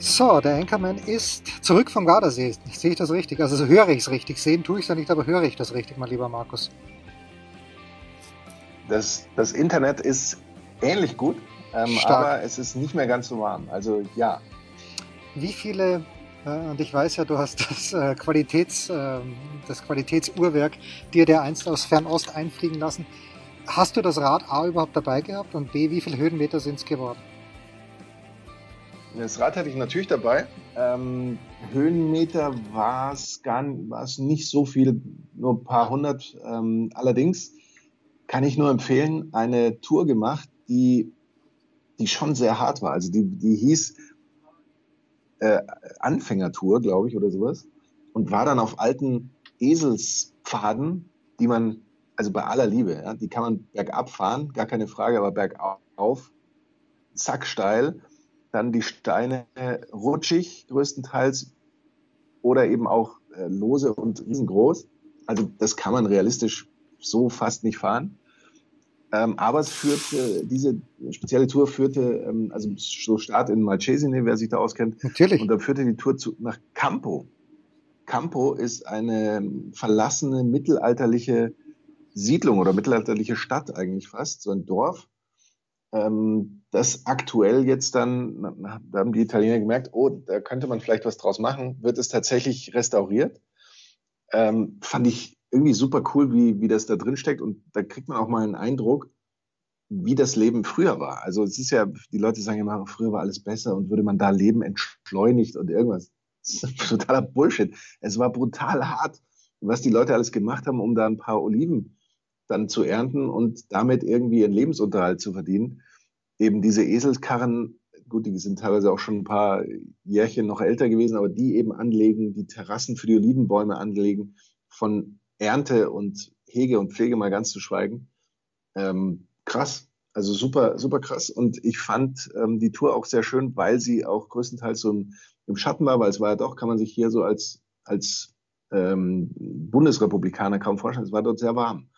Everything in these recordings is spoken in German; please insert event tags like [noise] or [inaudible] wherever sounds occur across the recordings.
So, der Anchorman ist zurück vom Gardasee. Sehe ich das richtig? Also höre ich es richtig. Sehen tue ich es ja nicht, aber höre ich das richtig, mein lieber Markus? Das, das Internet ist ähnlich gut, ähm, aber es ist nicht mehr ganz so warm. Also ja. Wie viele, äh, und ich weiß ja, du hast [laughs] das, äh, Qualitäts, äh, das Qualitätsuhrwerk dir der einst aus Fernost einfliegen lassen. Hast du das Rad A überhaupt dabei gehabt und B, wie viele Höhenmeter sind es geworden? Das Rad hatte ich natürlich dabei. Ähm, Höhenmeter war es gar war's nicht so viel, nur ein paar hundert. Ähm, allerdings kann ich nur empfehlen, eine Tour gemacht, die, die schon sehr hart war. Also die, die hieß äh, Anfängertour, glaube ich, oder sowas. Und war dann auf alten Eselspfaden, die man, also bei aller Liebe, ja, die kann man bergab fahren, gar keine Frage, aber bergauf, zack, steil dann die Steine rutschig größtenteils oder eben auch äh, lose und riesengroß. Also das kann man realistisch so fast nicht fahren. Ähm, aber es führte, diese spezielle Tour führte, ähm, also so Start in Malcesine, wer sich da auskennt. Natürlich. Und dann führte die Tour zu, nach Campo. Campo ist eine verlassene mittelalterliche Siedlung oder mittelalterliche Stadt eigentlich fast, so ein Dorf ähm, das aktuell jetzt dann, da haben die Italiener gemerkt, oh, da könnte man vielleicht was draus machen, wird es tatsächlich restauriert. Ähm, fand ich irgendwie super cool, wie, wie das da drin steckt und da kriegt man auch mal einen Eindruck, wie das Leben früher war. Also es ist ja, die Leute sagen immer, früher war alles besser und würde man da leben entschleunigt und irgendwas. [laughs] Das ist totaler Bullshit. Es war brutal hart, was die Leute alles gemacht haben, um da ein paar Oliven dann zu ernten und damit irgendwie ihren Lebensunterhalt zu verdienen. Eben diese Eselskarren, gut, die sind teilweise auch schon ein paar Jährchen noch älter gewesen, aber die eben anlegen, die Terrassen für die Olivenbäume anlegen, von Ernte und Hege und Pflege mal ganz zu schweigen. Ähm, krass, also super, super krass. Und ich fand ähm, die Tour auch sehr schön, weil sie auch größtenteils so im, im Schatten war, weil es war ja doch, kann man sich hier so als, als ähm, Bundesrepublikaner kaum vorstellen. Es war dort sehr warm.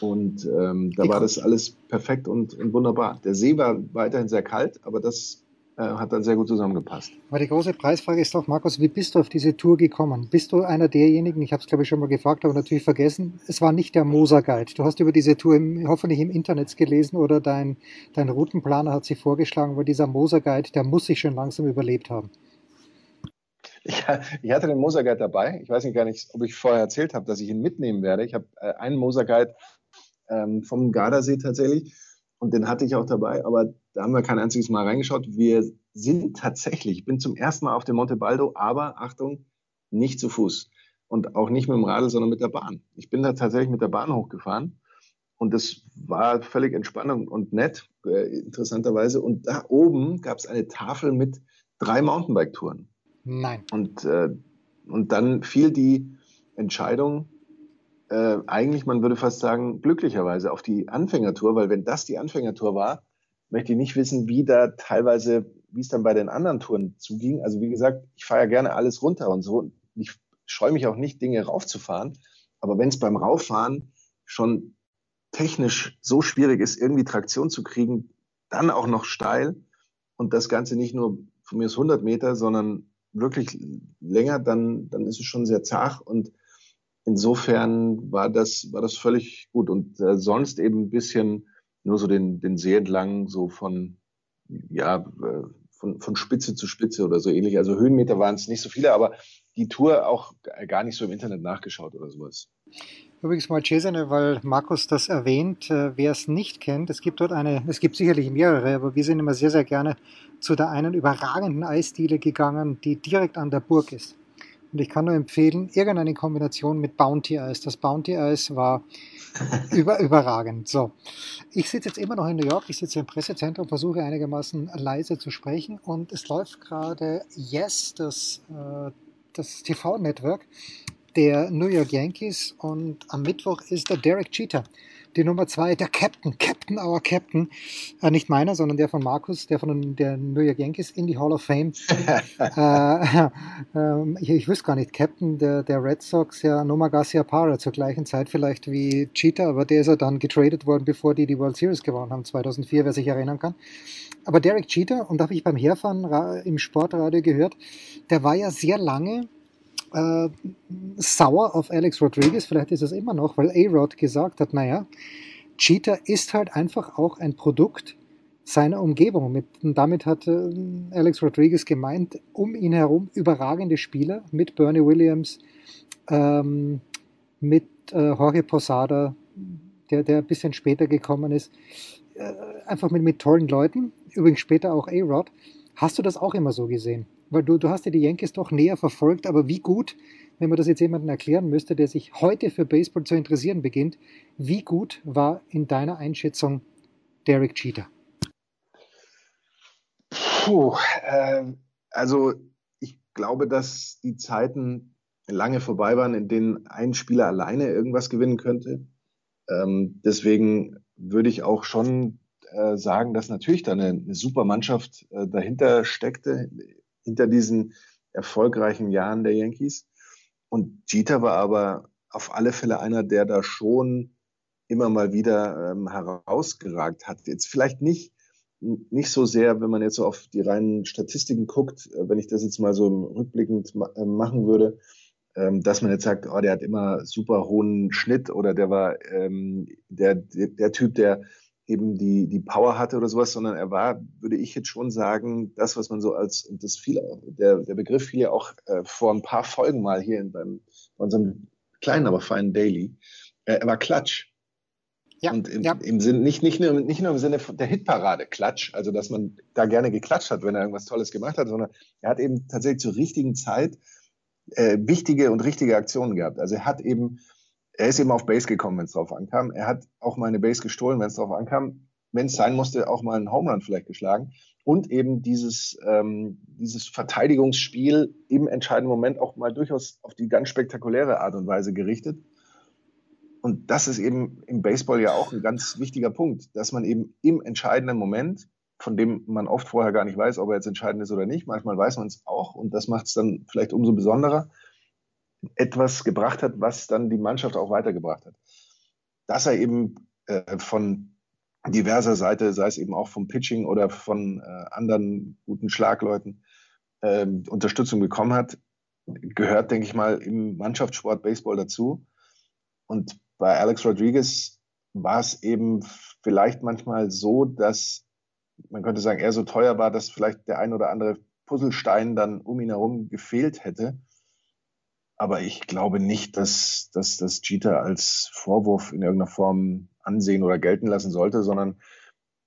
Und ähm, da war das alles perfekt und, und, wunderbar. Der See war weiterhin sehr kalt, aber das äh, hat dann sehr gut zusammengepasst. Aber die große Preisfrage ist doch, Markus, wie bist du auf diese Tour gekommen? Bist du einer derjenigen, ich habe es glaube ich schon mal gefragt, aber natürlich vergessen, es war nicht der Moser Guide. Du hast über diese Tour im, hoffentlich im Internet gelesen oder dein, dein Routenplaner hat sie vorgeschlagen, weil dieser Moser Guide, der muss sich schon langsam überlebt haben. Ich, ich, hatte den Moser Guide dabei. Ich weiß nicht gar nicht, ob ich vorher erzählt habe, dass ich ihn mitnehmen werde. Ich habe äh, einen Moser Guide ähm, vom Gardasee tatsächlich. Und den hatte ich auch dabei, aber da haben wir kein einziges Mal reingeschaut. Wir sind tatsächlich, ich bin zum ersten Mal auf dem Monte Baldo, aber Achtung, nicht zu Fuß und auch nicht mit dem Radl, sondern mit der Bahn. Ich bin da tatsächlich mit der Bahn hochgefahren und das war völlig entspannend und nett, äh, interessanterweise. Und da oben gab es eine Tafel mit drei Mountainbike-Touren. Nein. Und, äh, und dann fiel die Entscheidung, äh, eigentlich, man würde fast sagen, glücklicherweise auf die Anfängertour, weil wenn das die Anfängertour war, möchte ich nicht wissen, wie da teilweise, wie es dann bei den anderen Touren zuging. Also wie gesagt, ich fahre ja gerne alles runter und so. Ich scheue mich auch nicht, Dinge raufzufahren. Aber wenn es beim Rauffahren schon technisch so schwierig ist, irgendwie Traktion zu kriegen, dann auch noch steil und das Ganze nicht nur von mir ist 100 Meter, sondern wirklich länger, dann, dann ist es schon sehr zart und insofern war das, war das völlig gut. Und äh, sonst eben ein bisschen nur so den, den See entlang, so von, ja, äh, von, von Spitze zu Spitze oder so ähnlich. Also Höhenmeter waren es nicht so viele, aber die Tour auch gar nicht so im Internet nachgeschaut oder sowas. Übrigens mal Cesane, weil Markus das erwähnt, äh, wer es nicht kennt, es gibt dort eine, es gibt sicherlich mehrere, aber wir sind immer sehr, sehr gerne zu der einen überragenden Eisdiele gegangen, die direkt an der Burg ist. Und ich kann nur empfehlen, irgendeine Kombination mit Bounty Eis. Das Bounty Eis war [laughs] über, überragend. So, ich sitze jetzt immer noch in New York, ich sitze im Pressezentrum, versuche einigermaßen leise zu sprechen und es läuft gerade Yes, das äh, das TV-Network der New York Yankees und am Mittwoch ist der Derek Cheater die Nummer zwei, der Captain, Captain, our Captain, äh, nicht meiner, sondern der von Markus, der von der New York Yankees in die Hall of Fame. [laughs] äh, [laughs] äh, ich, ich wüsste gar nicht, Captain der, der Red Sox, ja, Noma Garcia Parra zur gleichen Zeit vielleicht wie Cheetah, aber der ist ja dann getradet worden, bevor die die World Series gewonnen haben, 2004, wer sich erinnern kann. Aber Derek Cheetah, und da habe ich beim Herfahren im Sportradio gehört, der war ja sehr lange äh, sauer auf Alex Rodriguez, vielleicht ist es immer noch, weil A-Rod gesagt hat, naja, Cheetah ist halt einfach auch ein Produkt seiner Umgebung. Mit, und damit hat äh, Alex Rodriguez gemeint, um ihn herum überragende Spieler mit Bernie Williams, ähm, mit äh, Jorge Posada, der, der ein bisschen später gekommen ist, äh, einfach mit, mit tollen Leuten, übrigens später auch A-Rod. Hast du das auch immer so gesehen? Weil du, du hast ja die Yankees doch näher verfolgt, aber wie gut, wenn man das jetzt jemandem erklären müsste, der sich heute für Baseball zu interessieren beginnt, wie gut war in deiner Einschätzung Derek Cheater? Puh, äh, also ich glaube, dass die Zeiten lange vorbei waren, in denen ein Spieler alleine irgendwas gewinnen könnte. Ähm, deswegen würde ich auch schon äh, sagen, dass natürlich da eine, eine super Mannschaft äh, dahinter steckte hinter diesen erfolgreichen Jahren der Yankees. Und Jeter war aber auf alle Fälle einer, der da schon immer mal wieder ähm, herausgeragt hat. Jetzt vielleicht nicht, nicht so sehr, wenn man jetzt so auf die reinen Statistiken guckt, äh, wenn ich das jetzt mal so rückblickend ma äh, machen würde, ähm, dass man jetzt sagt, oh, der hat immer super hohen Schnitt oder der war ähm, der, der, der Typ, der eben die, die Power hatte oder sowas, sondern er war, würde ich jetzt schon sagen, das, was man so als, und das fiel, der, der Begriff fiel ja auch äh, vor ein paar Folgen mal hier in beim, bei unserem kleinen, aber feinen Daily, äh, er war Klatsch. Ja, und im, ja. im Sinn, nicht, nicht, nur, nicht nur im Sinne der Hitparade Klatsch, also dass man da gerne geklatscht hat, wenn er irgendwas Tolles gemacht hat, sondern er hat eben tatsächlich zur richtigen Zeit äh, wichtige und richtige Aktionen gehabt. Also er hat eben er ist eben auf Base gekommen, wenn es drauf ankam. Er hat auch mal eine Base gestohlen, wenn es drauf ankam. Wenn es sein musste, auch mal einen Home Run vielleicht geschlagen. Und eben dieses, ähm, dieses Verteidigungsspiel im entscheidenden Moment auch mal durchaus auf die ganz spektakuläre Art und Weise gerichtet. Und das ist eben im Baseball ja auch ein ganz wichtiger Punkt, dass man eben im entscheidenden Moment, von dem man oft vorher gar nicht weiß, ob er jetzt entscheidend ist oder nicht, manchmal weiß man es auch und das macht es dann vielleicht umso besonderer, etwas gebracht hat, was dann die Mannschaft auch weitergebracht hat. Dass er eben äh, von diverser Seite, sei es eben auch vom Pitching oder von äh, anderen guten Schlagleuten, äh, Unterstützung bekommen hat, gehört, denke ich mal, im Mannschaftssport Baseball dazu. Und bei Alex Rodriguez war es eben vielleicht manchmal so, dass man könnte sagen, er so teuer war, dass vielleicht der ein oder andere Puzzlestein dann um ihn herum gefehlt hätte. Aber ich glaube nicht, dass, dass das Cheater als Vorwurf in irgendeiner Form ansehen oder gelten lassen sollte, sondern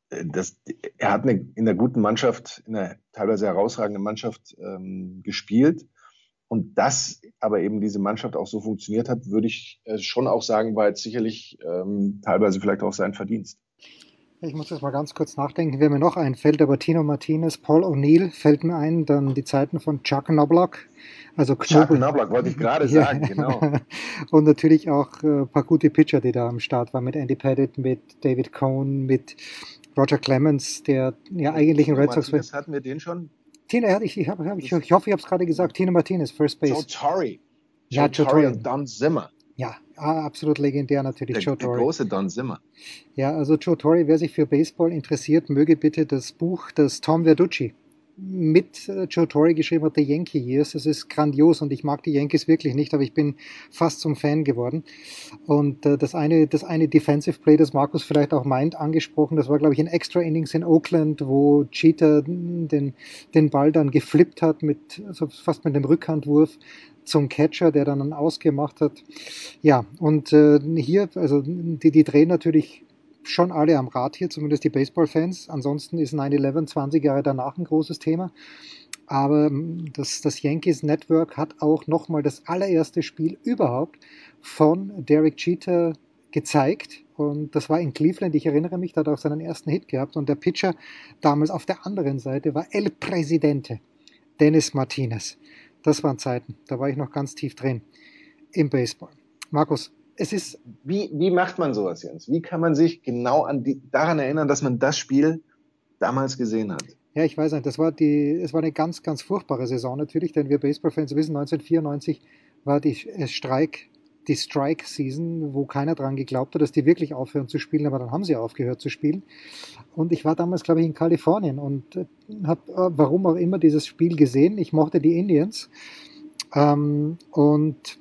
äh, das, er hat eine, in der guten Mannschaft, in einer teilweise herausragenden Mannschaft ähm, gespielt. Und dass aber eben diese Mannschaft auch so funktioniert hat, würde ich äh, schon auch sagen, war jetzt sicherlich ähm, teilweise vielleicht auch sein Verdienst. Ich muss jetzt mal ganz kurz nachdenken, wer mir noch einfällt, aber Tino Martinez, Paul O'Neill fällt mir ein, dann die Zeiten von Chuck Knobloch. Also Chuck Knobloch wollte ich gerade sagen, genau. [laughs] Und natürlich auch ein äh, paar gute Pitcher, die da am Start waren, mit Andy Pettit, mit David Cohn, mit Roger Clemens, der ja eigentlich ein Red Sox... Martinez hatten wir den schon? Tino, ich, ich, hab, ich, ich hoffe, ich habe es gerade gesagt, Tino Martinez, First Base. Joe Torre. Joe, ja, Joe Torre und Don Zimmer. Ja, absolut legendär natürlich, der, Joe Torre. Der große Don Zimmer. Ja, also Joe Torre, wer sich für Baseball interessiert, möge bitte das Buch des Tom Verducci mit äh, Joe Torre geschrieben hat, The Yankee Years. Das ist grandios und ich mag die Yankees wirklich nicht, aber ich bin fast zum Fan geworden. Und äh, das eine, das eine Defensive Play, das Markus vielleicht auch meint, angesprochen, das war, glaube ich, ein Extra Innings in Oakland, wo Cheater den, den Ball dann geflippt hat mit, also fast mit dem Rückhandwurf zum Catcher, der dann ausgemacht hat. Ja, und äh, hier, also die, die drehen natürlich schon alle am Rad hier, zumindest die Baseball-Fans. Ansonsten ist 9-11 20 Jahre danach ein großes Thema. Aber ähm, das, das Yankees Network hat auch nochmal das allererste Spiel überhaupt von Derek Jeter gezeigt. Und das war in Cleveland, ich erinnere mich, da hat er auch seinen ersten Hit gehabt. Und der Pitcher damals auf der anderen Seite war El Presidente, Dennis Martinez Das waren Zeiten. Da war ich noch ganz tief drin im Baseball. Markus, es ist. Wie, wie macht man sowas, Jens? Wie kann man sich genau an die, daran erinnern, dass man das Spiel damals gesehen hat? Ja, ich weiß nicht. Das war die, es war eine ganz, ganz furchtbare Saison natürlich, denn wir Baseballfans wissen, 1994 war die Streik, die Strike-Season, wo keiner dran geglaubt hat, dass die wirklich aufhören zu spielen, aber dann haben sie aufgehört zu spielen. Und ich war damals, glaube ich, in Kalifornien und äh, habe, äh, warum auch immer, dieses Spiel gesehen. Ich mochte die Indians. Ähm, und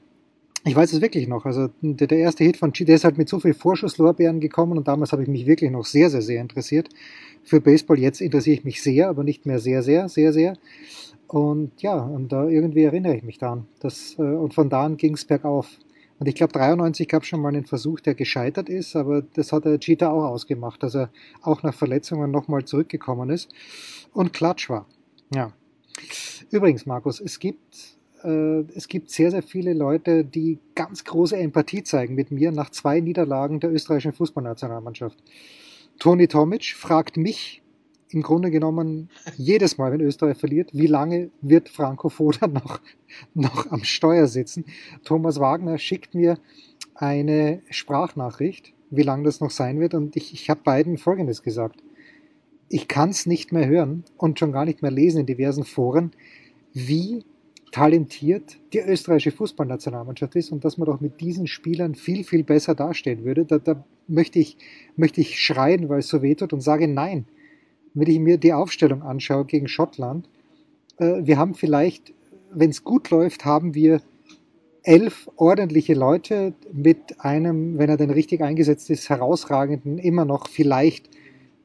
ich weiß es wirklich noch. Also der, der erste Hit von G, der ist halt mit so viel Vorschusslorbeeren gekommen und damals habe ich mich wirklich noch sehr, sehr, sehr interessiert für Baseball. Jetzt interessiere ich mich sehr, aber nicht mehr sehr, sehr, sehr, sehr. Und ja, und da irgendwie erinnere ich mich daran. Das, äh, und von da an ging es bergauf. Und ich glaube, 93 gab es schon mal einen Versuch, der gescheitert ist, aber das hat der Cheetah auch ausgemacht, dass er auch nach Verletzungen nochmal zurückgekommen ist und klatsch war. Ja. Übrigens, Markus, es gibt äh, es gibt sehr, sehr viele Leute, die ganz große Empathie zeigen mit mir nach zwei Niederlagen der österreichischen Fußballnationalmannschaft. Toni Tomic fragt mich im Grunde genommen jedes Mal, wenn Österreich verliert, wie lange wird Franco Foda noch, noch am Steuer sitzen? Thomas Wagner schickt mir eine Sprachnachricht, wie lange das noch sein wird. Und ich, ich habe beiden Folgendes gesagt. Ich kann es nicht mehr hören und schon gar nicht mehr lesen in diversen Foren, wie talentiert die österreichische Fußballnationalmannschaft ist und dass man doch mit diesen Spielern viel, viel besser dastehen würde. Da, da möchte, ich, möchte ich schreien, weil es so weh tut und sage nein. Wenn ich mir die Aufstellung anschaue gegen Schottland, äh, wir haben vielleicht, wenn es gut läuft, haben wir elf ordentliche Leute mit einem, wenn er denn richtig eingesetzt ist, herausragenden, immer noch vielleicht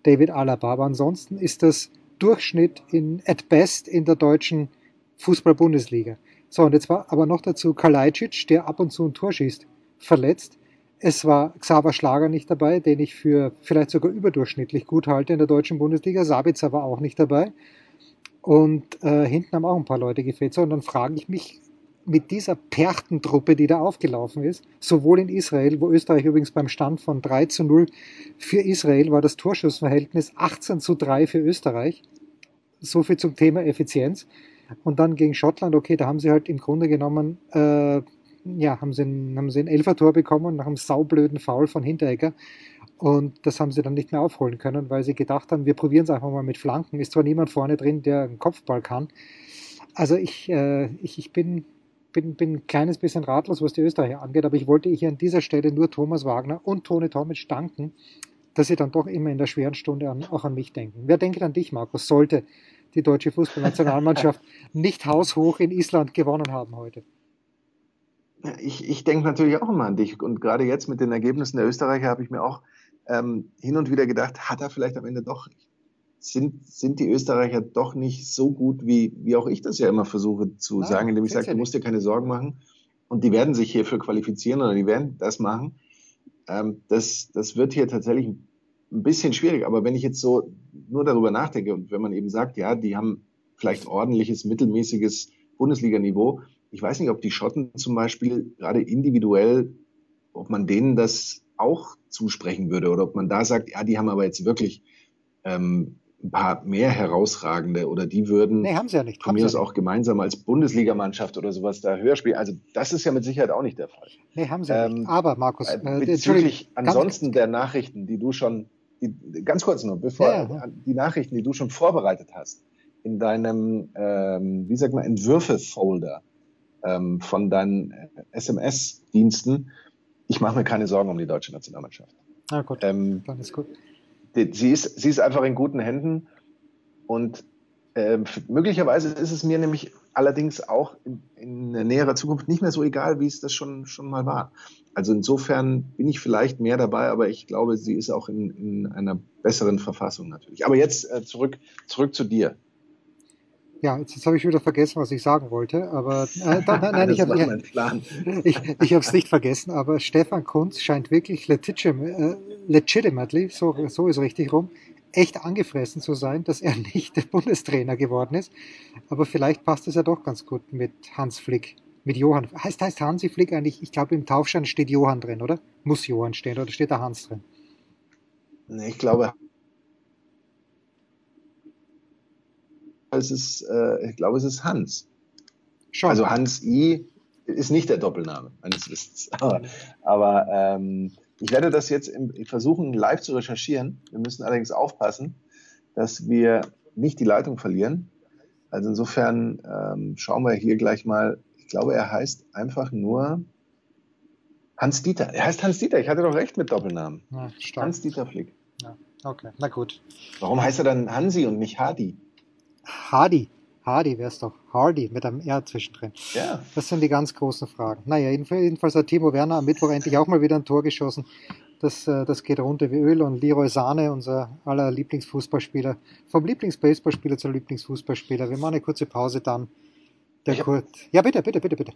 David Alaba. Aber ansonsten ist das Durchschnitt in, at best in der deutschen Fußball-Bundesliga. So, und jetzt war aber noch dazu Kalajdzic, der ab und zu ein Tor schießt, verletzt. Es war Xaver Schlager nicht dabei, den ich für vielleicht sogar überdurchschnittlich gut halte in der deutschen Bundesliga. Sabitzer war auch nicht dabei. Und äh, hinten haben auch ein paar Leute gefehlt. So, und dann frage ich mich mit dieser Perchtentruppe, die da aufgelaufen ist, sowohl in Israel, wo Österreich übrigens beim Stand von 3 zu 0 für Israel war das Torschussverhältnis 18 zu 3 für Österreich. So viel zum Thema Effizienz. Und dann gegen Schottland, okay, da haben sie halt im Grunde genommen, äh, ja, haben sie, ein, haben sie ein Elfertor bekommen nach einem saublöden Foul von Hinteregger. Und das haben sie dann nicht mehr aufholen können, weil sie gedacht haben, wir probieren es einfach mal mit Flanken. Ist zwar niemand vorne drin, der einen Kopfball kann. Also ich, äh, ich, ich bin, bin, bin ein kleines bisschen ratlos, was die Österreicher angeht, aber ich wollte hier an dieser Stelle nur Thomas Wagner und Toni Tomic danken, dass sie dann doch immer in der schweren Stunde an, auch an mich denken. Wer denkt an dich, Markus? Sollte die deutsche Fußballnationalmannschaft [laughs] nicht haushoch in Island gewonnen haben heute. Ich, ich denke natürlich auch immer an dich. Und gerade jetzt mit den Ergebnissen der Österreicher habe ich mir auch ähm, hin und wieder gedacht, hat er vielleicht am Ende doch, sind, sind die Österreicher doch nicht so gut, wie, wie auch ich das ja immer versuche zu Nein, sagen, indem ich sage, du musst dir keine Sorgen machen. Und die werden sich hierfür qualifizieren oder die werden das machen. Ähm, das, das wird hier tatsächlich ein bisschen schwierig. Aber wenn ich jetzt so nur darüber nachdenke und wenn man eben sagt, ja, die haben vielleicht ordentliches, mittelmäßiges Bundesliga-Niveau, ich weiß nicht, ob die Schotten zum Beispiel gerade individuell, ob man denen das auch zusprechen würde oder ob man da sagt, ja, die haben aber jetzt wirklich ähm, ein paar mehr herausragende oder die würden nee, haben sie ja nicht. von mir aus auch gemeinsam als Bundesligamannschaft oder sowas da höher spielen. Also das ist ja mit Sicherheit auch nicht der Fall. Nee, haben sie ähm, nicht. Aber Markus, äh, äh bezüglich ansonsten der Nachrichten, die du schon die, ganz kurz nur, bevor ja, ja. die Nachrichten, die du schon vorbereitet hast, in deinem, ähm, wie sagt man, Entwürfe-Folder ähm, von deinen SMS-Diensten, ich mache mir keine Sorgen um die deutsche Nationalmannschaft. Ah, gut. Ähm, Dann ist gut. Die, sie, ist, sie ist einfach in guten Händen und äh, möglicherweise ist es mir nämlich allerdings auch in, in näherer Zukunft nicht mehr so egal, wie es das schon, schon mal war. Also insofern bin ich vielleicht mehr dabei, aber ich glaube, sie ist auch in, in einer besseren Verfassung natürlich. Aber jetzt äh, zurück, zurück zu dir. Ja, jetzt, jetzt habe ich wieder vergessen, was ich sagen wollte, aber äh, da, nein, [laughs] nein, ich habe [laughs] ich, ich es nicht vergessen, aber Stefan Kunz scheint wirklich legitim, äh, legitimately, so, so ist richtig rum, echt angefressen zu sein, dass er [laughs] nicht der Bundestrainer geworden ist. Aber vielleicht passt es ja doch ganz gut mit Hans Flick mit Johann. Heißt, heißt Hansi Flick eigentlich, ich glaube im Taufschein steht Johann drin, oder? Muss Johann stehen oder steht da Hans drin? Nee, ich glaube, es ist, äh, ich glaube, es ist Hans. Schon. Also Hans I ist nicht der Doppelname meines Wissens. [laughs] Aber, aber ähm, ich werde das jetzt im, versuchen, live zu recherchieren. Wir müssen allerdings aufpassen, dass wir nicht die Leitung verlieren. Also insofern ähm, schauen wir hier gleich mal. Ich glaube, er heißt einfach nur Hans Dieter. Er heißt Hans Dieter. Ich hatte doch recht mit Doppelnamen. Ja, Hans Dieter Flick. Ja, okay, na gut. Warum heißt er dann Hansi und nicht Hardy? Hardy. Hardy wäre es doch. Hardy mit einem R zwischendrin. Ja. Das sind die ganz großen Fragen. Naja, jedenfalls hat Timo Werner am Mittwoch endlich auch mal wieder ein Tor geschossen. Das, äh, das geht runter wie Öl und Leroy Sahne, unser aller Lieblingsfußballspieler, vom Lieblingsbaseballspieler zum Lieblingsfußballspieler. Wir machen eine kurze Pause dann. Der Kurt. Ja, bitte, bitte, bitte, bitte.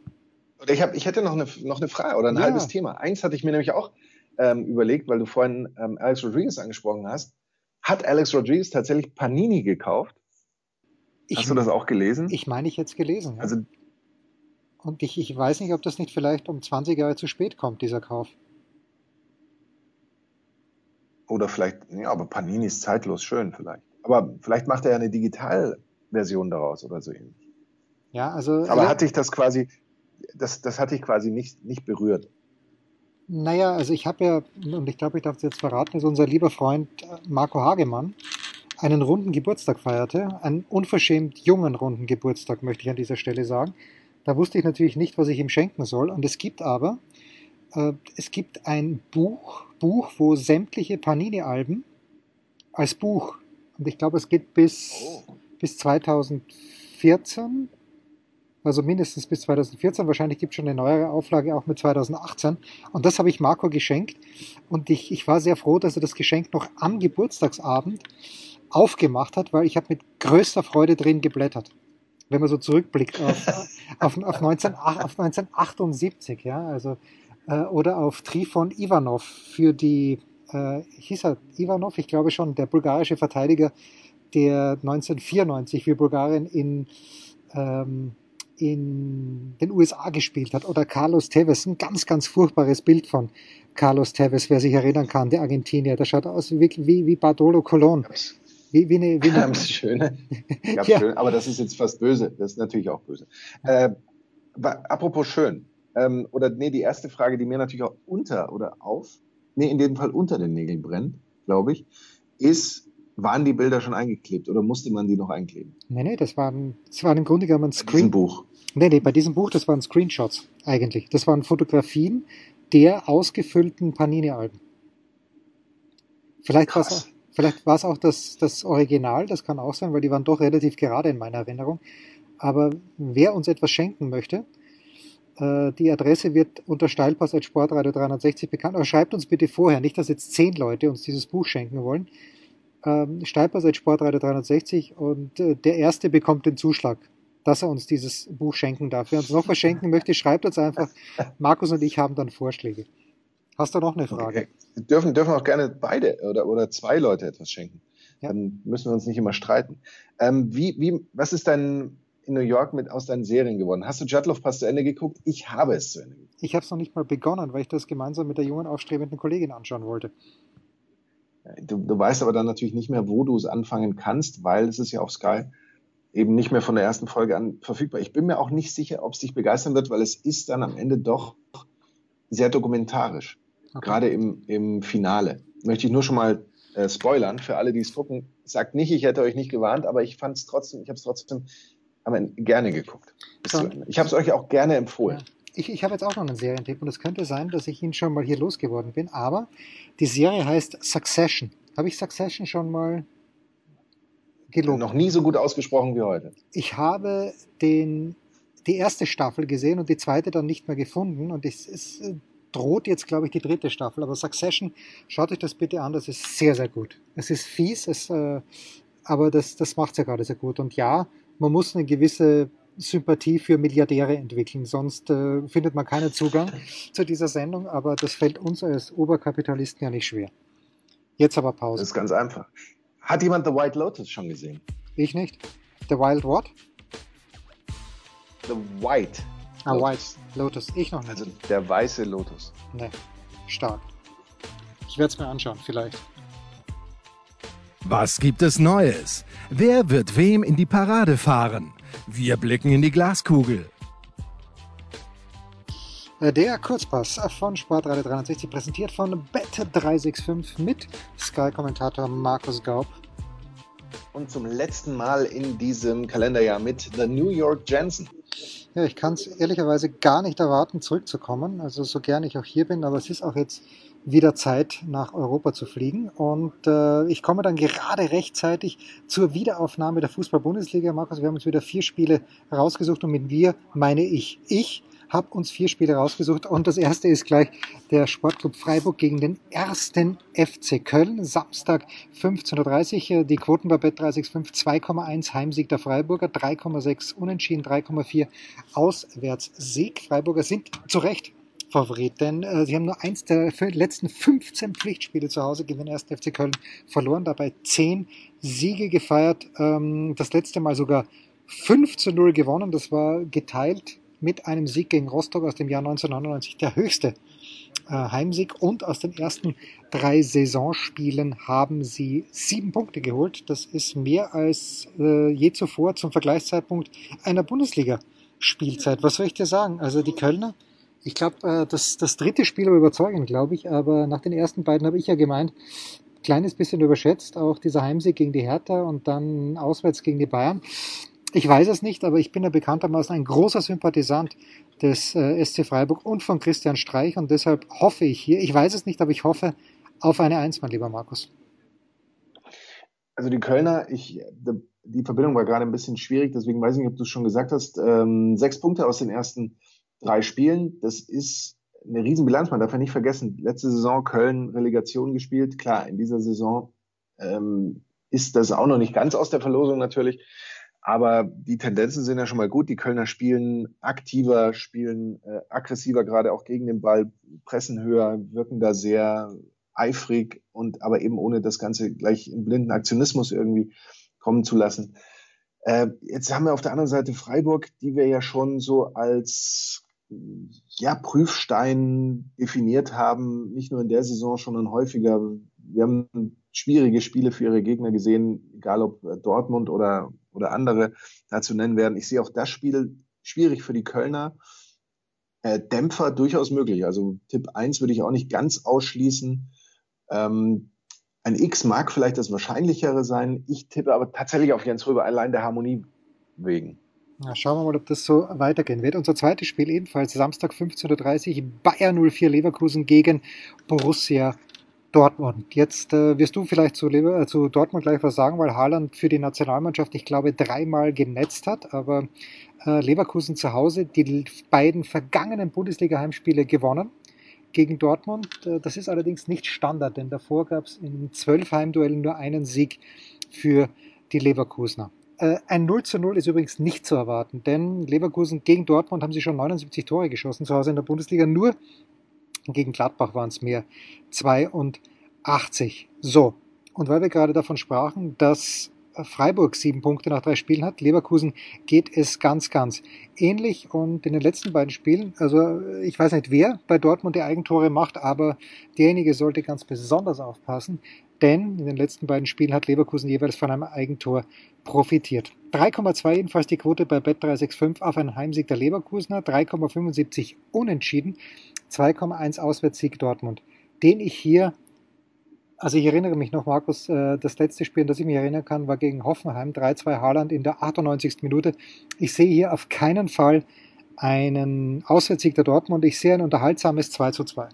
Ich, hab, ich hätte noch eine, noch eine Frage oder ein ja. halbes Thema. Eins hatte ich mir nämlich auch ähm, überlegt, weil du vorhin ähm, Alex Rodriguez angesprochen hast. Hat Alex Rodriguez tatsächlich Panini gekauft? Ich, Hast du das auch gelesen? Ich meine, ich es gelesen. Ja. Also, und ich, ich weiß nicht, ob das nicht vielleicht um 20 Jahre zu spät kommt, dieser Kauf. Oder vielleicht, ja, aber Panini ist zeitlos schön vielleicht. Aber vielleicht macht er ja eine Digitalversion daraus oder so ähnlich. Ja, also. Aber ja, hatte ich das quasi, das, das hatte ich quasi nicht, nicht berührt. Naja, also ich habe ja, und ich glaube, ich darf es jetzt verraten, ist unser lieber Freund äh, Marco Hagemann einen runden Geburtstag feierte, einen unverschämt jungen runden Geburtstag, möchte ich an dieser Stelle sagen. Da wusste ich natürlich nicht, was ich ihm schenken soll. Und es gibt aber, äh, es gibt ein Buch, Buch, wo sämtliche Panini-Alben als Buch, und ich glaube, es geht bis, oh. bis 2014, also mindestens bis 2014, wahrscheinlich gibt es schon eine neuere Auflage auch mit 2018. Und das habe ich Marco geschenkt. Und ich, ich war sehr froh, dass er das Geschenk noch am Geburtstagsabend aufgemacht hat, weil ich habe mit größter Freude drin geblättert. Wenn man so zurückblickt auf, [laughs] auf, auf, 19, auf 1978, ja, also äh, oder auf Trifon Ivanov für die, äh, hieß er Ivanov, ich glaube schon, der bulgarische Verteidiger, der 1994 für Bulgarien in, ähm, in den USA gespielt hat. Oder Carlos Tevez, ein ganz, ganz furchtbares Bild von Carlos Tevez, wer sich erinnern kann, der Argentinier. Der schaut aus wie, wie, wie Bartolo Colon. Wie, wie eine, wie eine Ganz schöne. Ganz ja. schön. Aber das ist jetzt fast böse. Das ist natürlich auch böse. Äh, apropos schön. Ähm, oder nee, die erste Frage, die mir natürlich auch unter oder auf, nee, in dem Fall unter den Nägeln brennt, glaube ich, ist, waren die Bilder schon eingeklebt oder musste man die noch einkleben? Nee, nee, das waren, das waren im Grunde genommen Screen. Bei diesem Buch. Nee, nee, bei diesem Buch, das waren Screenshots eigentlich. Das waren Fotografien der ausgefüllten Panini-Alben. Vielleicht war es Vielleicht war es auch das, das Original, das kann auch sein, weil die waren doch relativ gerade in meiner Erinnerung. Aber wer uns etwas schenken möchte, äh, die Adresse wird unter Steilpass als Sportradio 360 bekannt. Aber schreibt uns bitte vorher, nicht, dass jetzt zehn Leute uns dieses Buch schenken wollen. Ähm, Steilpass als Sportradio 360 und äh, der Erste bekommt den Zuschlag, dass er uns dieses Buch schenken darf. Wer uns noch was schenken möchte, schreibt uns einfach. Markus und ich haben dann Vorschläge. Hast du noch eine Frage? Okay. Dürfen, dürfen auch gerne beide oder, oder zwei Leute etwas schenken. Ja. Dann müssen wir uns nicht immer streiten. Ähm, wie, wie, was ist dein in New York mit aus deinen Serien geworden? Hast du Jutlov Pass zu Ende geguckt? Ich habe es zu Ende geguckt. Ich habe es noch nicht mal begonnen, weil ich das gemeinsam mit der jungen aufstrebenden Kollegin anschauen wollte. Du, du weißt aber dann natürlich nicht mehr, wo du es anfangen kannst, weil es ist ja auf Sky eben nicht mehr von der ersten Folge an verfügbar. Ich bin mir auch nicht sicher, ob es dich begeistern wird, weil es ist dann am Ende doch sehr dokumentarisch. Okay. Gerade im, im Finale. Möchte ich nur schon mal äh, spoilern für alle, die es gucken. Sagt nicht, ich hätte euch nicht gewarnt, aber ich fand es trotzdem, ich habe es trotzdem gerne geguckt. So. Ich habe es euch auch gerne empfohlen. Ja. Ich, ich habe jetzt auch noch einen Serientipp und es könnte sein, dass ich ihn schon mal hier losgeworden bin, aber die Serie heißt Succession. Habe ich Succession schon mal gelobt? Noch nie so gut ausgesprochen wie heute. Ich habe den, die erste Staffel gesehen und die zweite dann nicht mehr gefunden und es ist droht jetzt, glaube ich, die dritte Staffel. Aber Succession, schaut euch das bitte an, das ist sehr, sehr gut. Es ist fies, es, äh, aber das, das macht es ja gerade sehr gut. Und ja, man muss eine gewisse Sympathie für Milliardäre entwickeln, sonst äh, findet man keinen Zugang zu dieser Sendung, aber das fällt uns als Oberkapitalisten ja nicht schwer. Jetzt aber Pause. Das ist ganz einfach. Hat jemand The White Lotus schon gesehen? Ich nicht. The Wild what? The White Ah, Lotus. White Lotus. Ich noch nicht. Also der weiße Lotus. Ne, stark. Ich werde es mir anschauen, vielleicht. Was gibt es Neues? Wer wird wem in die Parade fahren? Wir blicken in die Glaskugel. Äh, der Kurzpass von Sportradio 360 präsentiert von Bet365 mit Sky-Kommentator Markus Gaub. Und zum letzten Mal in diesem Kalenderjahr mit The New York Jensen. Ja, ich kann es ehrlicherweise gar nicht erwarten, zurückzukommen. Also so gern ich auch hier bin, aber es ist auch jetzt wieder Zeit, nach Europa zu fliegen. Und äh, ich komme dann gerade rechtzeitig zur Wiederaufnahme der Fußball-Bundesliga. Markus, wir haben uns wieder vier Spiele rausgesucht und mit wir meine ich ich habe uns vier Spiele rausgesucht und das erste ist gleich der Sportclub Freiburg gegen den ersten FC Köln. Samstag 15.30 Uhr. Die Quoten bei Bet365 2,1 Heimsieg der Freiburger, 3,6 Unentschieden, 3,4 Auswärtssieg. Freiburger sind zu Recht Favorit, denn äh, sie haben nur eins der letzten 15 Pflichtspiele zu Hause gegen den 1. FC Köln verloren, dabei 10 Siege gefeiert, ähm, das letzte Mal sogar 5 zu 0 gewonnen, das war geteilt mit einem Sieg gegen Rostock aus dem Jahr 1999 der höchste äh, Heimsieg und aus den ersten drei Saisonspielen haben sie sieben Punkte geholt. Das ist mehr als äh, je zuvor zum Vergleichszeitpunkt einer Bundesliga-Spielzeit. Was soll ich dir sagen? Also die Kölner, ich glaube, äh, das, das dritte Spiel war überzeugend, glaube ich, aber nach den ersten beiden habe ich ja gemeint, kleines bisschen überschätzt, auch dieser Heimsieg gegen die Hertha und dann auswärts gegen die Bayern. Ich weiß es nicht, aber ich bin ja bekanntermaßen ein großer Sympathisant des äh, SC Freiburg und von Christian Streich und deshalb hoffe ich hier, ich weiß es nicht, aber ich hoffe auf eine Eins, mein lieber Markus. Also die Kölner, ich, die Verbindung war gerade ein bisschen schwierig, deswegen weiß ich nicht, ob du es schon gesagt hast. Ähm, sechs Punkte aus den ersten drei Spielen, das ist eine Riesenbilanz, man darf ja nicht vergessen, letzte Saison Köln Relegation gespielt. Klar, in dieser Saison ähm, ist das auch noch nicht ganz aus der Verlosung natürlich. Aber die Tendenzen sind ja schon mal gut. Die Kölner spielen aktiver, spielen äh, aggressiver, gerade auch gegen den Ball, pressen höher, wirken da sehr eifrig und aber eben ohne das Ganze gleich in blinden Aktionismus irgendwie kommen zu lassen. Äh, jetzt haben wir auf der anderen Seite Freiburg, die wir ja schon so als ja, Prüfstein definiert haben, nicht nur in der Saison, sondern häufiger. Wir haben schwierige Spiele für ihre Gegner gesehen, egal ob Dortmund oder, oder andere dazu nennen werden. Ich sehe auch das Spiel schwierig für die Kölner. Äh, Dämpfer durchaus möglich. Also Tipp 1 würde ich auch nicht ganz ausschließen. Ähm, ein X mag vielleicht das Wahrscheinlichere sein. Ich tippe aber tatsächlich auf Jens Röber, allein der Harmonie wegen. Na, schauen wir mal, ob das so weitergehen wird. Unser zweites Spiel ebenfalls Samstag 15.30 Uhr Bayern 04 Leverkusen gegen Borussia Dortmund. Jetzt äh, wirst du vielleicht zu, äh, zu Dortmund gleich was sagen, weil Haaland für die Nationalmannschaft, ich glaube, dreimal genetzt hat. Aber äh, Leverkusen zu Hause, die beiden vergangenen Bundesliga-Heimspiele gewonnen gegen Dortmund. Äh, das ist allerdings nicht Standard, denn davor gab es in zwölf Heimduellen nur einen Sieg für die Leverkusener. Äh, ein 0 zu 0 ist übrigens nicht zu erwarten, denn Leverkusen gegen Dortmund haben sie schon 79 Tore geschossen zu Hause in der Bundesliga. Nur gegen Gladbach waren es mehr 82. So, und weil wir gerade davon sprachen, dass Freiburg sieben Punkte nach drei Spielen hat. Leverkusen geht es ganz, ganz ähnlich. Und in den letzten beiden Spielen, also ich weiß nicht, wer bei Dortmund die Eigentore macht, aber derjenige sollte ganz besonders aufpassen, denn in den letzten beiden Spielen hat Leverkusen jeweils von einem Eigentor profitiert. 3,2 jedenfalls die Quote bei Bet365 auf einen Heimsieg der Leverkusener, 3,75 unentschieden, 2,1 Auswärtssieg Dortmund, den ich hier also ich erinnere mich noch, Markus, äh, das letzte Spiel, an das ich mich erinnern kann, war gegen Hoffenheim, 3-2 Haaland in der 98. Minute. Ich sehe hier auf keinen Fall einen Auswärtssieg der Dortmund. Ich sehe ein unterhaltsames 2 2.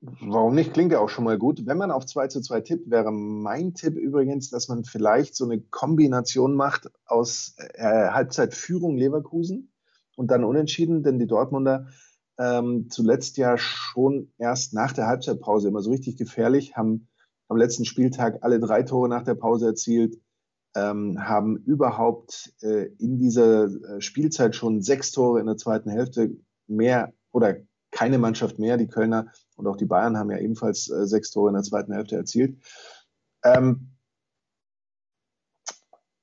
Warum nicht? Klingt ja auch schon mal gut. Wenn man auf 2 zu 2 tippt, wäre mein Tipp übrigens, dass man vielleicht so eine Kombination macht aus äh, Halbzeitführung Leverkusen und dann Unentschieden, denn die Dortmunder ähm, zuletzt ja schon erst nach der Halbzeitpause immer so richtig gefährlich, haben am letzten Spieltag alle drei Tore nach der Pause erzielt, ähm, haben überhaupt äh, in dieser äh, Spielzeit schon sechs Tore in der zweiten Hälfte mehr oder keine Mannschaft mehr. Die Kölner und auch die Bayern haben ja ebenfalls äh, sechs Tore in der zweiten Hälfte erzielt. Ähm,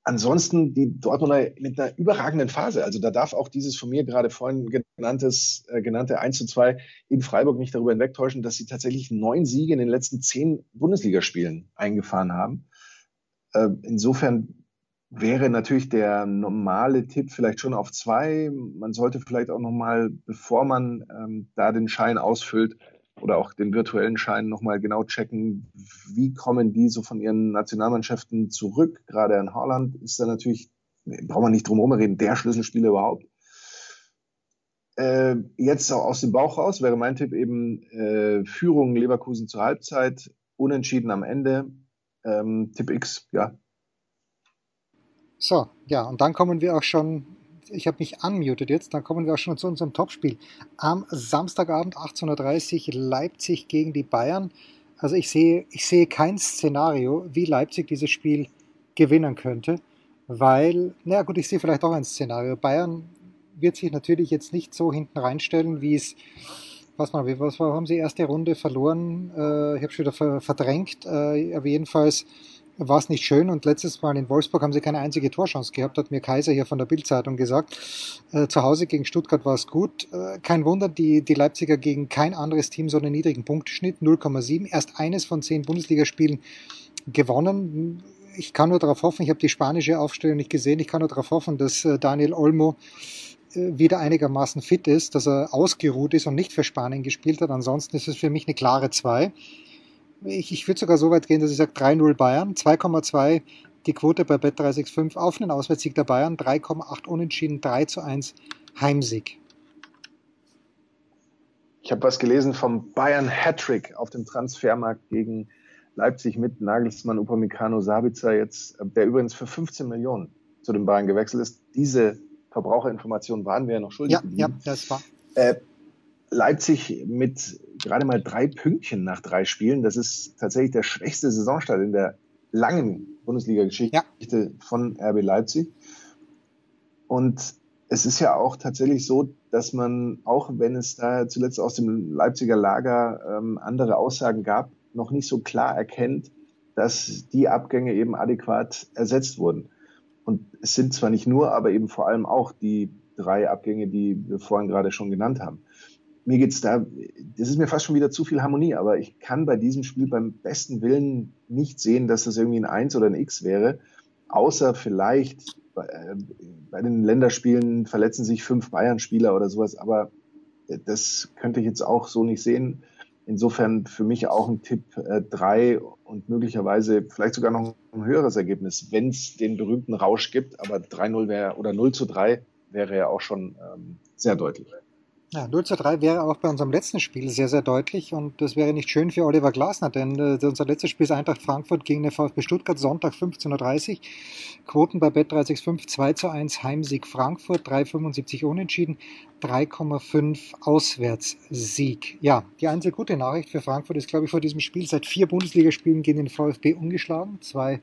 ansonsten die Dortmunder mit einer überragenden Phase. Also da darf auch dieses von mir gerade vorhin genanntes, äh, genannte 1 zu 2 in Freiburg nicht darüber hinwegtäuschen, dass sie tatsächlich neun Siege in den letzten zehn Bundesligaspielen eingefahren haben. Äh, insofern wäre natürlich der normale Tipp vielleicht schon auf zwei. Man sollte vielleicht auch nochmal, bevor man ähm, da den Schein ausfüllt oder auch den virtuellen Schein nochmal genau checken, wie kommen die so von ihren Nationalmannschaften zurück. Gerade in Haaland ist da natürlich, braucht man nicht drum herum reden, der Schlüsselspieler überhaupt. Äh, jetzt aus dem Bauch raus wäre mein Tipp eben äh, Führung Leverkusen zur Halbzeit, unentschieden am Ende. Ähm, Tipp X, ja, so, ja, und dann kommen wir auch schon, ich habe mich unmuted jetzt, dann kommen wir auch schon zu unserem Topspiel. Am Samstagabend 18.30 Uhr Leipzig gegen die Bayern. Also ich sehe, ich sehe kein Szenario, wie Leipzig dieses Spiel gewinnen könnte, weil, na gut, ich sehe vielleicht auch ein Szenario. Bayern wird sich natürlich jetzt nicht so hinten reinstellen, wie es, was, mal, was haben sie erste Runde verloren? Äh, ich habe schon wieder verdrängt, äh, aber jedenfalls war es nicht schön und letztes Mal in Wolfsburg haben sie keine einzige Torchance gehabt, hat mir Kaiser hier von der Bildzeitung gesagt. Äh, zu Hause gegen Stuttgart war es gut. Äh, kein Wunder, die, die Leipziger gegen kein anderes Team so einen niedrigen Punkteschnitt, 0,7. Erst eines von zehn Bundesligaspielen gewonnen. Ich kann nur darauf hoffen, ich habe die spanische Aufstellung nicht gesehen, ich kann nur darauf hoffen, dass äh, Daniel Olmo wieder einigermaßen fit ist, dass er ausgeruht ist und nicht für Spanien gespielt hat. Ansonsten ist es für mich eine klare 2 ich, ich würde sogar so weit gehen, dass ich sage 3-0 Bayern, 2,2 die Quote bei Bet365 auf einen Auswärtssieg der Bayern, 3,8 Unentschieden, 3 zu 1 Heimsieg. Ich habe was gelesen vom Bayern Hattrick auf dem Transfermarkt gegen Leipzig mit Nagelsmann, Upamecano, Sabitzer jetzt, der übrigens für 15 Millionen zu den Bayern gewechselt ist. Diese Verbraucherinformationen waren wir ja noch schuldig. Ja, ja das war. Äh, Leipzig mit gerade mal drei Pünktchen nach drei Spielen. Das ist tatsächlich der schwächste Saisonstart in der langen Bundesliga-Geschichte ja. von RB Leipzig. Und es ist ja auch tatsächlich so, dass man, auch wenn es da zuletzt aus dem Leipziger Lager ähm, andere Aussagen gab, noch nicht so klar erkennt, dass die Abgänge eben adäquat ersetzt wurden. Und es sind zwar nicht nur, aber eben vor allem auch die drei Abgänge, die wir vorhin gerade schon genannt haben mir geht's da, das ist mir fast schon wieder zu viel Harmonie, aber ich kann bei diesem Spiel beim besten Willen nicht sehen, dass das irgendwie ein Eins oder ein X wäre, außer vielleicht bei, äh, bei den Länderspielen verletzen sich fünf Bayern-Spieler oder sowas, aber das könnte ich jetzt auch so nicht sehen. Insofern für mich auch ein Tipp äh, drei und möglicherweise vielleicht sogar noch ein höheres Ergebnis, wenn es den berühmten Rausch gibt, aber 3-0 wäre oder 0 zu 3 wäre ja auch schon ähm, sehr deutlich. Ja, 0 zu 3 wäre auch bei unserem letzten Spiel sehr, sehr deutlich und das wäre nicht schön für Oliver Glasner, denn äh, unser letztes Spiel ist Eintracht Frankfurt gegen den VfB Stuttgart, Sonntag 15.30 Uhr. Quoten bei Bet365 2 zu 1, Heimsieg Frankfurt, 3,75 Unentschieden, 3,5 Auswärtssieg. Ja, die einzige gute Nachricht für Frankfurt ist, glaube ich, vor diesem Spiel seit vier Bundesligaspielen gegen den VfB ungeschlagen, zwei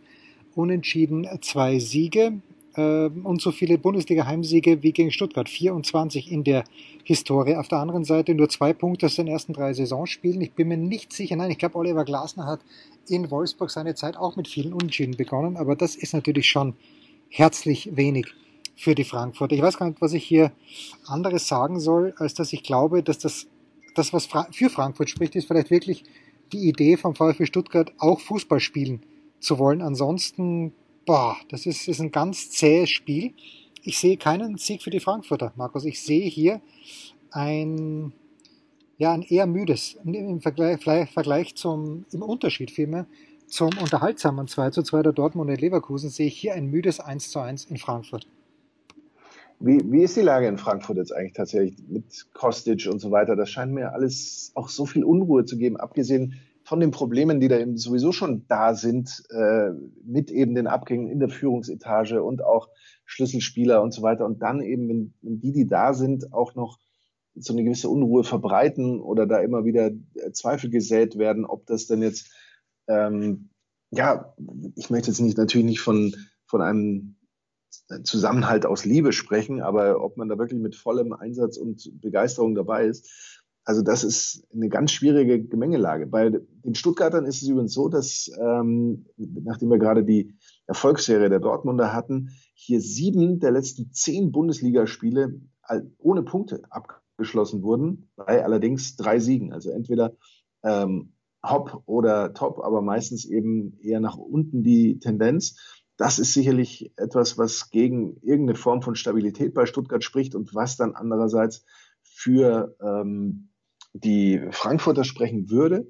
Unentschieden, zwei Siege. Ähm, und so viele Bundesliga-Heimsiege wie gegen Stuttgart. 24 in der Historie. Auf der anderen Seite nur zwei Punkte aus den ersten drei Saisonspielen. Ich bin mir nicht sicher, nein, ich glaube, Oliver Glasner hat in Wolfsburg seine Zeit auch mit vielen Unentschieden begonnen, aber das ist natürlich schon herzlich wenig für die Frankfurter. Ich weiß gar nicht, was ich hier anderes sagen soll, als dass ich glaube, dass das, das was für Frankfurt spricht, ist vielleicht wirklich die Idee vom VfB Stuttgart, auch Fußball spielen zu wollen. Ansonsten boah, das ist, ist ein ganz zähes Spiel. Ich sehe keinen Sieg für die Frankfurter, Markus. Ich sehe hier ein, ja, ein eher müdes, im Vergleich, Vergleich zum, im Unterschied vielmehr, zum unterhaltsamen 2 zu 2 der Dortmund und Leverkusen sehe ich hier ein müdes 1 zu 1 in Frankfurt. Wie, wie ist die Lage in Frankfurt jetzt eigentlich tatsächlich mit Kostic und so weiter? Das scheint mir alles auch so viel Unruhe zu geben, abgesehen von den Problemen, die da eben sowieso schon da sind, äh, mit eben den Abgängen in der Führungsetage und auch Schlüsselspieler und so weiter. Und dann eben, wenn, wenn die, die da sind, auch noch so eine gewisse Unruhe verbreiten oder da immer wieder äh, Zweifel gesät werden, ob das denn jetzt, ähm, ja, ich möchte jetzt nicht natürlich nicht von, von einem Zusammenhalt aus Liebe sprechen, aber ob man da wirklich mit vollem Einsatz und Begeisterung dabei ist, also das ist eine ganz schwierige Gemengelage. Bei den Stuttgartern ist es übrigens so, dass ähm, nachdem wir gerade die Erfolgsserie der Dortmunder hatten, hier sieben der letzten zehn Bundesligaspiele ohne Punkte abgeschlossen wurden, bei allerdings drei Siegen. Also entweder ähm, Hop oder Top, aber meistens eben eher nach unten die Tendenz. das ist sicherlich etwas, was gegen irgendeine Form von Stabilität bei Stuttgart spricht und was dann andererseits für ähm, die Frankfurter sprechen würde.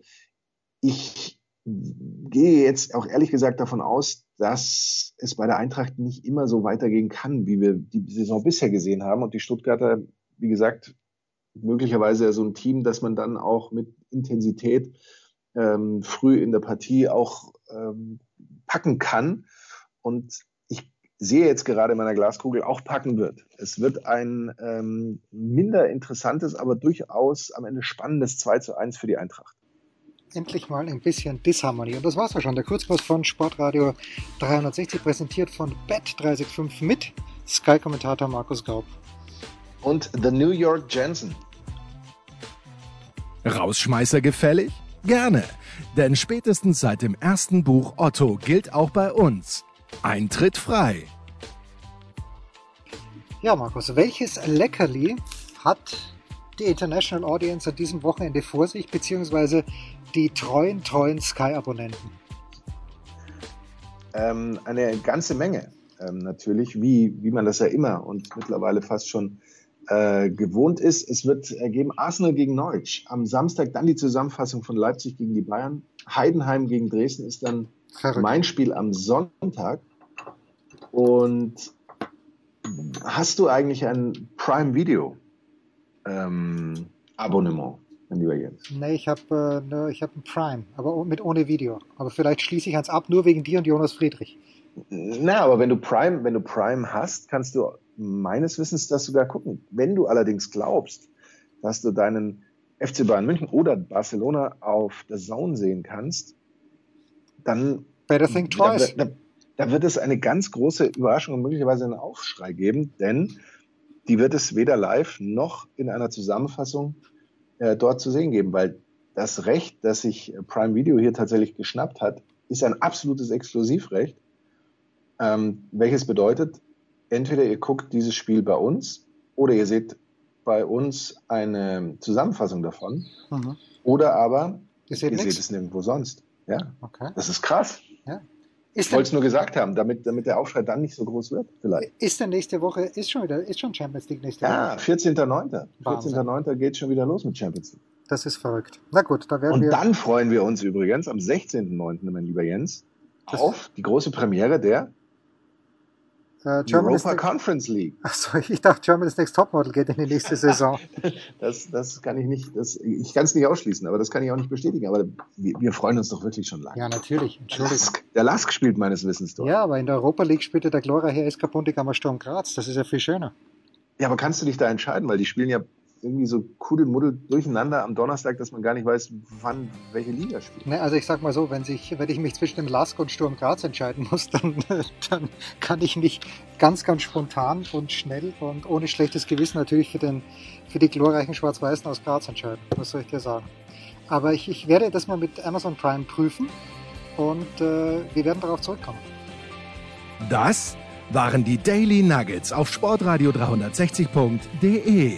Ich gehe jetzt auch ehrlich gesagt davon aus, dass es bei der Eintracht nicht immer so weitergehen kann, wie wir die Saison bisher gesehen haben. Und die Stuttgarter, wie gesagt, möglicherweise so ein Team, dass man dann auch mit Intensität ähm, früh in der Partie auch ähm, packen kann. Und sehe jetzt gerade in meiner Glaskugel auch packen wird. Es wird ein ähm, minder interessantes, aber durchaus am Ende spannendes 2 zu 1 für die Eintracht endlich mal ein bisschen Disharmonie. Und das war's auch schon. Der Kurzpass von Sportradio 360, präsentiert von Bet365 mit Sky-Kommentator Markus Gaub. Und The New York Jensen. Rausschmeißer gefällig? Gerne. Denn spätestens seit dem ersten Buch Otto gilt auch bei uns. Eintritt frei. Ja, Markus, welches Leckerli hat die International Audience an diesem Wochenende vor sich, beziehungsweise die treuen, treuen Sky-Abonnenten? Ähm, eine ganze Menge ähm, natürlich, wie, wie man das ja immer und mittlerweile fast schon äh, gewohnt ist. Es wird geben Arsenal gegen Norwich. Am Samstag dann die Zusammenfassung von Leipzig gegen die Bayern. Heidenheim gegen Dresden ist dann Verrückt. mein Spiel am Sonntag. Und hast du eigentlich ein Prime Video ähm, Abonnement? mein lieber Jens? Nee, ich habe äh, ne, hab ein Prime, aber mit ohne Video. Aber vielleicht schließe ich eins ab, nur wegen dir und Jonas Friedrich. Na, aber wenn du Prime, wenn du Prime hast, kannst du meines Wissens das sogar gucken. Wenn du allerdings glaubst, dass du deinen FC Bayern München oder Barcelona auf der Zone sehen kannst, dann Better think twice. Da, da, da wird es eine ganz große Überraschung und möglicherweise einen Aufschrei geben, denn die wird es weder live noch in einer Zusammenfassung äh, dort zu sehen geben, weil das Recht, das sich Prime Video hier tatsächlich geschnappt hat, ist ein absolutes Exklusivrecht, ähm, welches bedeutet, entweder ihr guckt dieses Spiel bei uns oder ihr seht bei uns eine Zusammenfassung davon mhm. oder aber ihr seht, ihr seht es nirgendwo sonst. Ja, okay. das ist krass. Ja. Ich wollte es nur gesagt haben, damit, damit der Aufschrei dann nicht so groß wird, vielleicht. Ist denn nächste Woche, ist schon wieder, ist schon Champions League nächste Woche? Ja, 14.09. 14.09. geht schon wieder los mit Champions League. Das ist verrückt. Na gut, da werden Und wir. Und dann freuen wir uns übrigens am 16.09., mein lieber Jens, auf die große Premiere der äh, Europa Conference League. Achso, ich dachte, Germany's Next Topmodel geht in die nächste [laughs] Saison. das, das kann ich nicht, das, ich kann es nicht ausschließen, aber das kann ich auch nicht bestätigen. Aber wir, wir freuen uns doch wirklich schon lange. Ja, natürlich. Entschuldigung. Lask, der Lask spielt meines Wissens dort. Ja, aber in der Europa League spielte der glorreiche SK Puntigammer Sturm Graz. Das ist ja viel schöner. Ja, aber kannst du dich da entscheiden, weil die spielen ja irgendwie so Kuddelmuddel durcheinander am Donnerstag, dass man gar nicht weiß, wann welche Liga spielt. Ne, also ich sag mal so, wenn, sich, wenn ich mich zwischen dem Lask und Sturm Graz entscheiden muss, [laughs] dann, dann kann ich mich ganz, ganz spontan und schnell und ohne schlechtes Gewissen natürlich für, den, für die glorreichen Schwarz-Weißen aus Graz entscheiden. Was soll ich dir sagen? Aber ich, ich werde das mal mit Amazon Prime prüfen und äh, wir werden darauf zurückkommen. Das waren die Daily Nuggets auf sportradio 360.de.